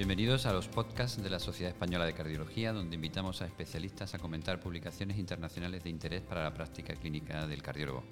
Bienvenidos a los podcasts de la Sociedad Española de Cardiología, donde invitamos a especialistas a comentar publicaciones internacionales de interés para la práctica clínica del cardiólogo.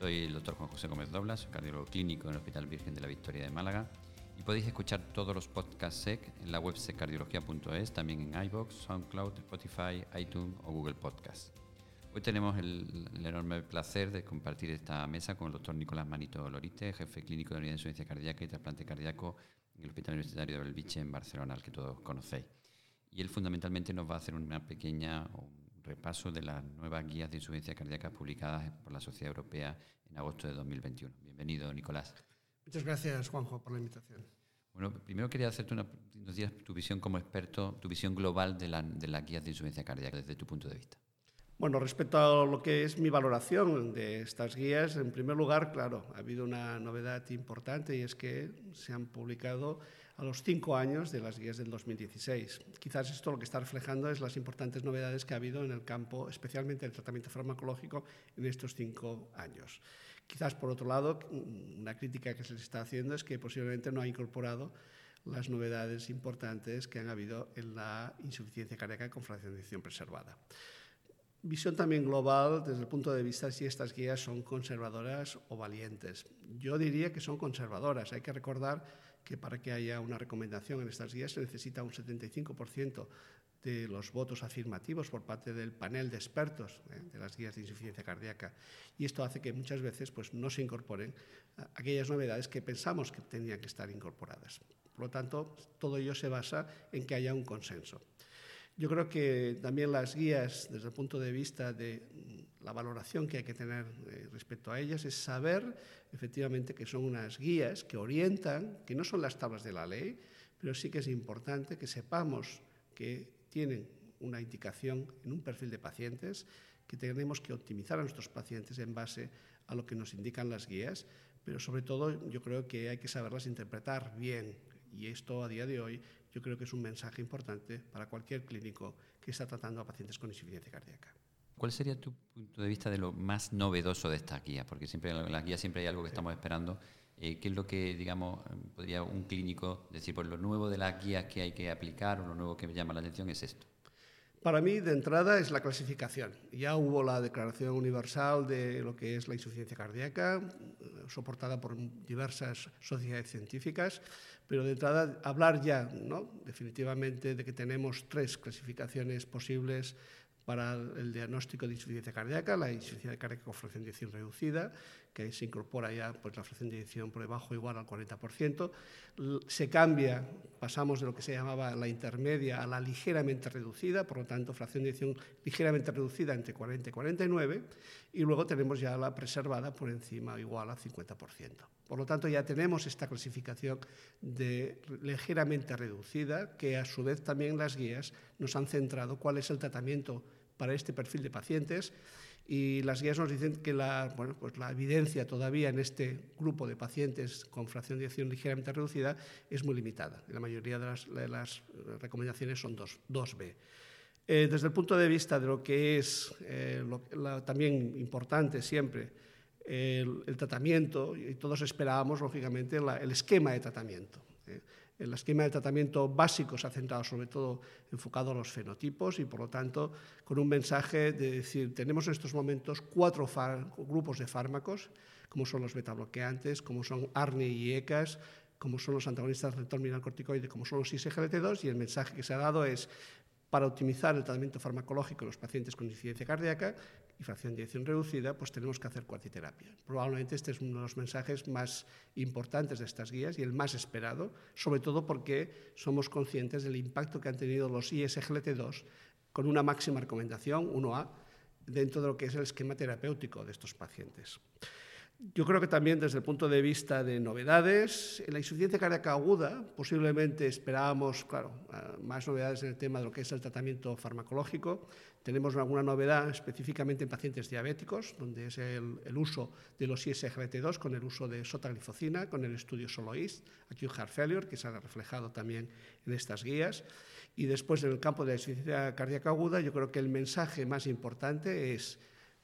Soy el doctor Juan José Gómez Doblas, cardiólogo clínico en el Hospital Virgen de la Victoria de Málaga, y podéis escuchar todos los podcasts SEC en la web seccardiología.es, también en iBox, SoundCloud, Spotify, iTunes o Google Podcasts. Hoy tenemos el, enorme placer de compartir esta mesa con el doctor Nicolás Manito Lorite, jefe clínico de la Unidad de Insuficiencia Cardíaca y Trasplante Cardíaco el Hospital Universitario de Belviche en Barcelona, al que todos conocéis. Y él fundamentalmente nos va a hacer una pequeña un repaso de las nuevas guías de insuficiencia cardíaca publicadas por la Sociedad Europea en agosto de 2021. Bienvenido, Nicolás. Muchas gracias, Juanjo, por la invitación. Bueno, primero quería hacerte una, días tu visión como experto, tu visión global de, la, de las guías de insuficiencia cardíaca desde tu punto de vista. Bueno, respecto a lo que es mi valoración de estas guías, en primer lugar, claro, ha habido una novedad importante y es que se han publicado a los cinco años de las guías del 2016. Quizás esto lo que está reflejando es las importantes novedades que ha habido en el campo, especialmente del tratamiento farmacológico, en estos cinco años. Quizás, por otro lado, una crítica que se les está haciendo es que posiblemente no ha incorporado las novedades importantes que han habido en la insuficiencia cardíaca con fraccionación preservada. Visión también global desde el punto de vista si estas guías son conservadoras o valientes. Yo diría que son conservadoras. Hay que recordar que para que haya una recomendación en estas guías se necesita un 75% de los votos afirmativos por parte del panel de expertos ¿eh? de las guías de insuficiencia cardíaca. Y esto hace que muchas veces pues, no se incorporen aquellas novedades que pensamos que tenían que estar incorporadas. Por lo tanto, todo ello se basa en que haya un consenso. Yo creo que también las guías, desde el punto de vista de la valoración que hay que tener eh, respecto a ellas, es saber efectivamente que son unas guías que orientan, que no son las tablas de la ley, pero sí que es importante que sepamos que tienen una indicación en un perfil de pacientes, que tenemos que optimizar a nuestros pacientes en base a lo que nos indican las guías, pero sobre todo yo creo que hay que saberlas interpretar bien. Y esto a día de hoy yo creo que es un mensaje importante para cualquier clínico que está tratando a pacientes con insuficiencia cardíaca. ¿Cuál sería tu punto de vista de lo más novedoso de esta guía? Porque siempre en las guías siempre hay algo que estamos esperando. Eh, ¿Qué es lo que, digamos, podría un clínico decir, pues lo nuevo de las guías que hay que aplicar o lo nuevo que me llama la atención es esto? Para mí, de entrada, es la clasificación. Ya hubo la Declaración Universal de lo que es la insuficiencia cardíaca, soportada por diversas sociedades científicas, pero de entrada, hablar ya, ¿no? definitivamente, de que tenemos tres clasificaciones posibles para el diagnóstico de insuficiencia cardíaca, la insuficiencia cardíaca con fracción de eyección reducida, que se incorpora ya pues, la fracción de eyección por debajo igual al 40%. Se cambia, pasamos de lo que se llamaba la intermedia a la ligeramente reducida, por lo tanto, fracción de eyección ligeramente reducida entre 40 y 49, y luego tenemos ya la preservada por encima igual al 50%. Por lo tanto, ya tenemos esta clasificación de ligeramente reducida, que a su vez también las guías nos han centrado cuál es el tratamiento para este perfil de pacientes y las guías nos dicen que la, bueno, pues la evidencia todavía en este grupo de pacientes con fracción de acción ligeramente reducida es muy limitada. La mayoría de las, de las recomendaciones son 2, 2B. Eh, desde el punto de vista de lo que es eh, lo, la, también importante siempre, el, el, tratamiento, y todos esperábamos, lógicamente, la, el esquema de tratamiento. El esquema de tratamiento básico se ha centrado sobre todo enfocado a los fenotipos y, por lo tanto, con un mensaje de decir, tenemos en estos momentos cuatro grupos de fármacos, como son los betabloqueantes, como son ARNI y ECAS, como son los antagonistas del receptor mineralocorticoide, como son los ISGLT2, y el mensaje que se ha dado es para optimizar el tratamiento farmacológico en los pacientes con insuficiencia cardíaca y fracción de eyección reducida, pues tenemos que hacer cuartiterapia. Probablemente este es uno de los mensajes más importantes de estas guías y el más esperado, sobre todo porque somos conscientes del impacto que han tenido los ISGLT2 con una máxima recomendación, 1A, dentro de lo que es el esquema terapéutico de estos pacientes. Yo creo que también desde el punto de vista de novedades, en la insuficiencia cardíaca aguda posiblemente esperábamos, claro, más novedades en el tema de lo que es el tratamiento farmacológico. Tenemos alguna novedad específicamente en pacientes diabéticos, donde es el, el uso de los ISGLT2 con el uso de sotaglifocina, con el estudio SOLOIST, Acute Heart Failure, que se ha reflejado también en estas guías. Y después en el campo de la insuficiencia cardíaca aguda, yo creo que el mensaje más importante es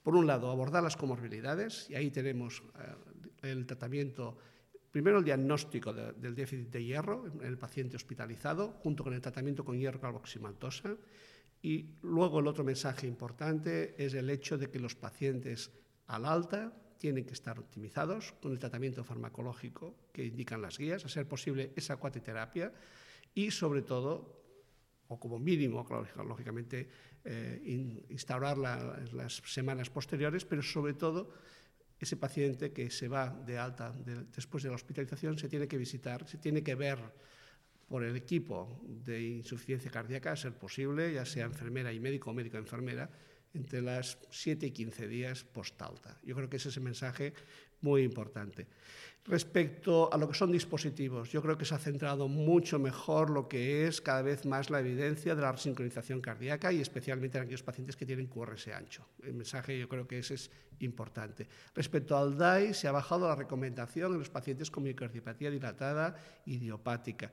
por un lado, abordar las comorbilidades, y ahí tenemos eh, el tratamiento primero el diagnóstico del déficit de hierro en el paciente hospitalizado, junto con el tratamiento con hierro carboximaltosa. Y luego el otro mensaje importante es el hecho de que los pacientes al alta tienen que estar optimizados con el tratamiento farmacológico que indican las guías, a ser posible esa cuatiterapia y sobre todo, o como mínimo, lógicamente, eh, instaurar las semanas posteriores, pero sobre todo ese paciente que se va de alta después de la hospitalización se tiene que visitar, se tiene que ver por el equipo de insuficiencia cardíaca, a ser posible, ya sea enfermera y médico o médico-enfermera, entre las 7 y 15 días post-alta. Yo creo que ese es el mensaje muy importante. Respecto a lo que son dispositivos, yo creo que se ha centrado mucho mejor lo que es cada vez más la evidencia de la resincronización cardíaca y especialmente en aquellos pacientes que tienen QRS ancho. El mensaje yo creo que ese es importante. Respecto al DAI, se ha bajado la recomendación en los pacientes con miocardiopatía dilatada idiopática.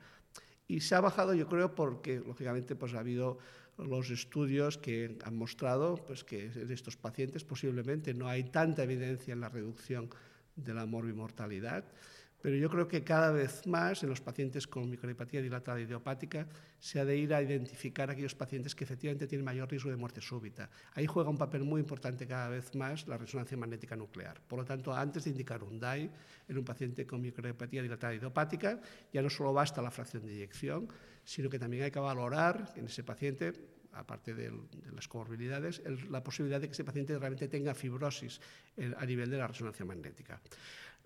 Y se ha bajado, yo creo, porque lógicamente pues, ha habido los estudios que han mostrado pues, que en estos pacientes posiblemente no hay tanta evidencia en la reducción de la morbimortalidad, pero yo creo que cada vez más en los pacientes con microhepatía dilatada idiopática se ha de ir a identificar a aquellos pacientes que efectivamente tienen mayor riesgo de muerte súbita. Ahí juega un papel muy importante cada vez más la resonancia magnética nuclear. Por lo tanto, antes de indicar un DAI en un paciente con microhepatía dilatada idiopática, ya no solo basta la fracción de inyección, sino que también hay que valorar en ese paciente aparte de, las comorbilidades, la posibilidad de que ese paciente realmente tenga fibrosis a nivel de la resonancia magnética.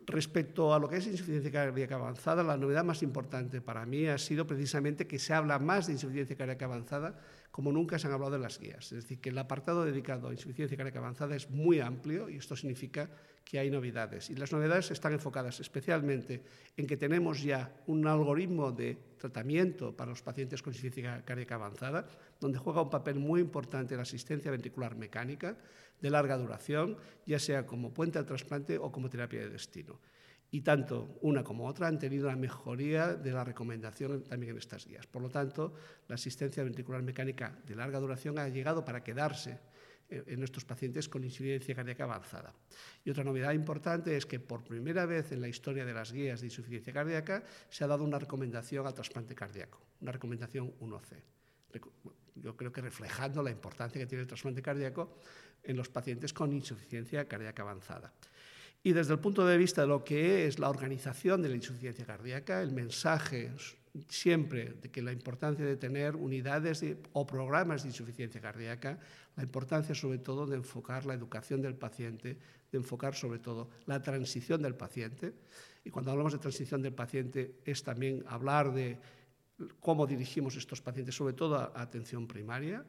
Respecto a lo que es insuficiencia cardíaca avanzada, la novedad más importante para mí ha sido precisamente que se habla más de insuficiencia cardíaca avanzada como nunca se han hablado en las guías. Es decir, que el apartado dedicado a insuficiencia cardíaca avanzada es muy amplio y esto significa que hay novedades. Y las novedades están enfocadas especialmente en que tenemos ya un algoritmo de tratamiento para los pacientes con insuficiencia cardíaca avanzada, donde juega un papel muy importante la asistencia ventricular mecánica de larga duración, ya sea como puente al trasplante o como terapia de destino. Y tanto una como otra han tenido la mejoría de la recomendación también en estas guías. Por lo tanto, la asistencia ventricular mecánica de larga duración ha llegado para quedarse en estos pacientes con insuficiencia cardíaca avanzada. Y otra novedad importante es que por primera vez en la historia de las guías de insuficiencia cardíaca se ha dado una recomendación al trasplante cardíaco, una recomendación 1C. Yo creo que reflejando la importancia que tiene el trasplante cardíaco en los pacientes con insuficiencia cardíaca avanzada. Y desde el punto de vista de lo que es la organización de la insuficiencia cardíaca, el mensaje siempre de que la importancia de tener unidades o programas de insuficiencia cardíaca, la importancia sobre todo de enfocar la educación del paciente, de enfocar sobre todo la transición del paciente. Y cuando hablamos de transición del paciente es también hablar de cómo dirigimos estos pacientes, sobre todo a atención primaria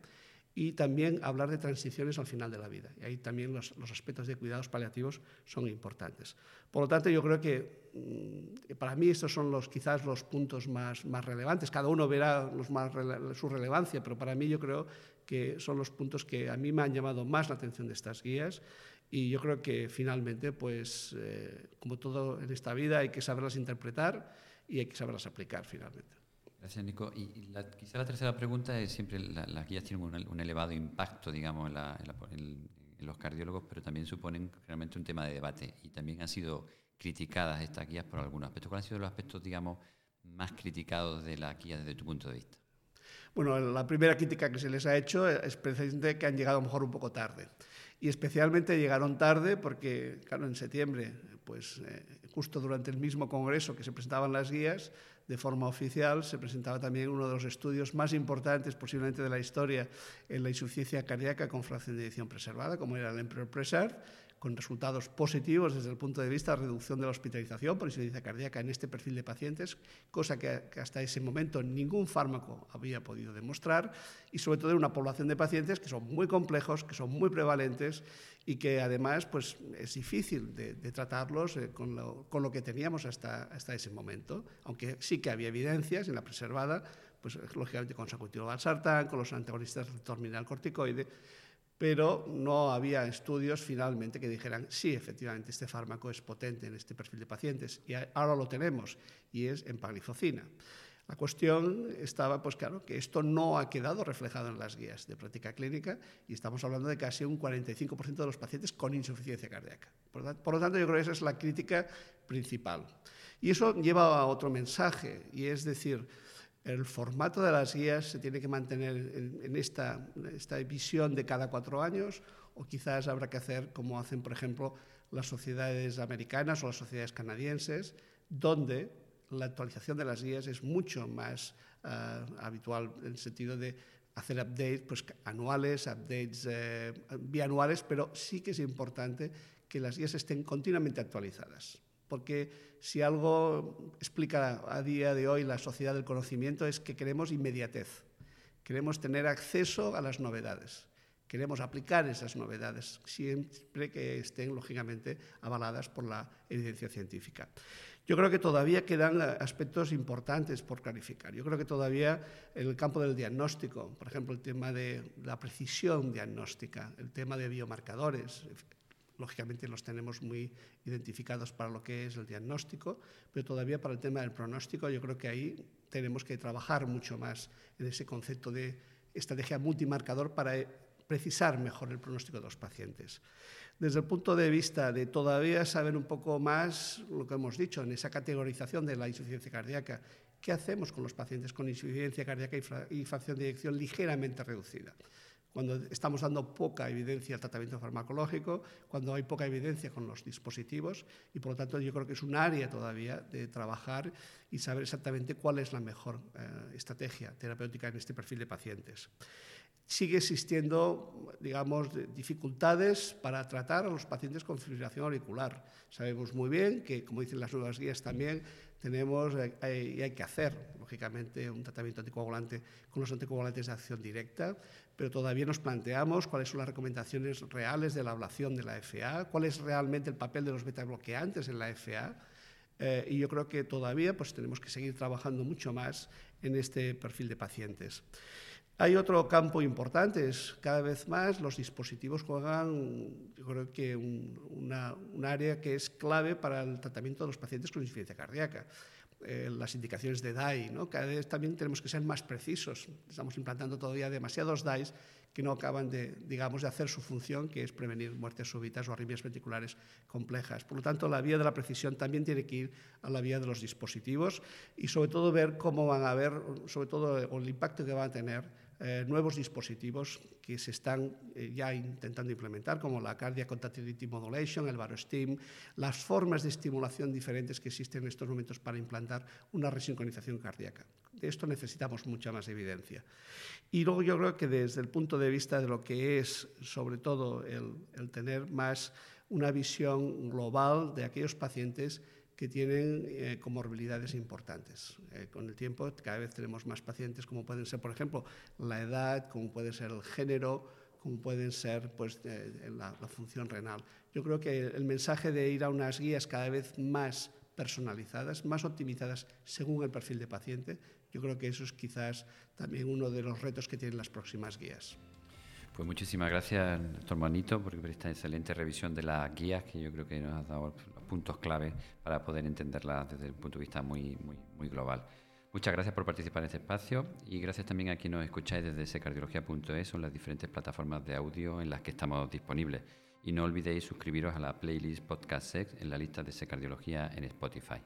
y también hablar de transiciones al final de la vida. Y ahí también los, aspectos de cuidados paliativos son importantes. Por lo tanto, yo creo que mm, para mí estos son los, quizás los puntos más, más relevantes. Cada uno verá los más, su relevancia, pero para mí yo creo que son los puntos que a mí me han llamado más la atención de estas guías y yo creo que finalmente, pues eh, como todo en esta vida, hay que saberlas interpretar y hay que saberlas aplicar finalmente. Gracias, Nico. Y, la, quizá la tercera pregunta es siempre, las guías tienen un, elevado impacto, digamos, en, los cardiólogos, pero también suponen realmente un tema de debate y también han sido criticadas estas guías por algunos aspectos. ¿Cuáles han sido los aspectos, digamos, más criticados de la guía desde tu punto de vista? Bueno, la primera crítica que se les ha hecho es precisamente que han llegado a lo mejor un poco tarde. Y especialmente llegaron tarde porque, claro, en septiembre, pues eh, justo durante el mismo congreso que se presentaban las guías, de forma oficial, se presentaba también uno de los estudios más importantes posiblemente de la historia en la insuficiencia cardíaca con fracción de edición preservada, como era el Emperor Preserve, con resultados positivos desde el punto de vista de reducción de la hospitalización por insuficiencia cardíaca en este perfil de pacientes, cosa que, hasta ese momento ningún fármaco había podido demostrar, y sobre todo en una población de pacientes que son muy complejos, que son muy prevalentes y que además pues, es difícil de, tratarlos eh, con, lo, con, lo, que teníamos hasta, hasta ese momento, aunque sí que había evidencias en la preservada, pues lógicamente con sacubitril valsartán, con los antagonistas del terminal corticoide, pero no había estudios finalmente que dijeran, sí, efectivamente, este fármaco es potente en este perfil de pacientes, y ahora lo tenemos, y es en paglifocina. La cuestión estaba, pues claro, que esto no ha quedado reflejado en las guías de práctica clínica y estamos hablando de casi un 45% de los pacientes con insuficiencia cardíaca. Por, lo tanto, yo creo que esa es la crítica principal. Y eso lleva a otro mensaje, y es decir, el formato de las guías se tiene que mantener en, esta, esta visión de cada cuatro años o quizás habrá que hacer como hacen, por ejemplo, las sociedades americanas o las sociedades canadienses, donde la actualización de las guías es mucho más uh, habitual en el sentido de hacer updates pues, anuales, updates eh, bianuales, pero sí que es importante que las guías estén continuamente actualizadas. Porque si algo explica a día de hoy la sociedad del conocimiento es que queremos inmediatez, queremos tener acceso a las novedades, queremos aplicar esas novedades, siempre que estén, lógicamente, avaladas por la evidencia científica. Yo creo que todavía quedan aspectos importantes por clarificar. Yo creo que todavía en el campo del diagnóstico, por ejemplo, el tema de la precisión diagnóstica, el tema de biomarcadores, lógicamente los tenemos muy identificados para lo que es el diagnóstico, pero todavía para el tema del pronóstico yo creo que ahí tenemos que trabajar mucho más en ese concepto de estrategia multimarcador para precisar mejor el pronóstico de los pacientes. Desde el punto de vista de todavía saber un poco más lo que hemos dicho en esa categorización de la insuficiencia cardíaca, ¿qué hacemos con los pacientes con insuficiencia cardíaca y de eyección ligeramente reducida? Cuando estamos dando poca evidencia al tratamiento farmacológico, cuando hay poca evidencia con los dispositivos y por lo tanto yo creo que es un área todavía de trabajar y saber exactamente cuál es la mejor eh, estrategia terapéutica en este perfil de pacientes. Sigue existiendo, digamos, dificultades para tratar a los pacientes con fibrilación auricular. Sabemos muy bien que, como dicen las nuevas guías también, tenemos eh, y hay que hacer, lógicamente, un tratamiento anticoagulante con los anticoagulantes de acción directa, pero todavía nos planteamos cuáles son las recomendaciones reales de la ablación de la FA, cuál es realmente el papel de los beta-bloqueantes en la FA, eh, y yo creo que todavía pues, tenemos que seguir trabajando mucho más en este perfil de pacientes. Hay otro campo importante, es cada vez más los dispositivos juegan, yo creo que un, área que es clave para el tratamiento de los pacientes con insuficiencia cardíaca. Eh, las indicaciones de DAI, ¿no? cada vez también tenemos que ser más precisos. Estamos implantando todavía demasiados DAIs que no acaban de, digamos, de hacer su función, que es prevenir muertes súbitas o arritmias ventriculares complejas. Por lo tanto, la vía de la precisión también tiene que ir a la vía de los dispositivos y sobre todo ver cómo van a ver, sobre todo el impacto que van a tener eh, nuevos dispositivos que se están eh, ya intentando implementar, como la Cardiac Contractility Modulation, el VaroSteam, las formas de estimulación diferentes que existen en estos momentos para implantar una resincronización cardíaca. Esto necesitamos mucha más evidencia. Y luego yo creo que desde el punto de vista de lo que es, sobre todo, el, tener más una visión global de aquellos pacientes que tienen eh, comorbilidades importantes. Eh, con el tiempo cada vez tenemos más pacientes como pueden ser, por ejemplo, la edad, como puede ser el género, como pueden ser pues, la, la, función renal. Yo creo que el mensaje de ir a unas guías cada vez más personalizadas, más optimizadas según el perfil de paciente, yo creo que eso es quizás también uno de los retos que tienen las próximas guías. Pues muchísimas gracias, doctor Manito, por esta excelente revisión de las guías que yo creo que nos ha dado puntos clave para poder entenderla desde el punto de vista muy, muy, muy global. Muchas gracias por participar en este espacio y gracias también a quienes nos escucháis desde secardiología.es o las diferentes plataformas de audio en las que estamos disponibles. Y no olvidéis suscribiros a la playlist Podcast Sex en la lista de Secardiología en Spotify.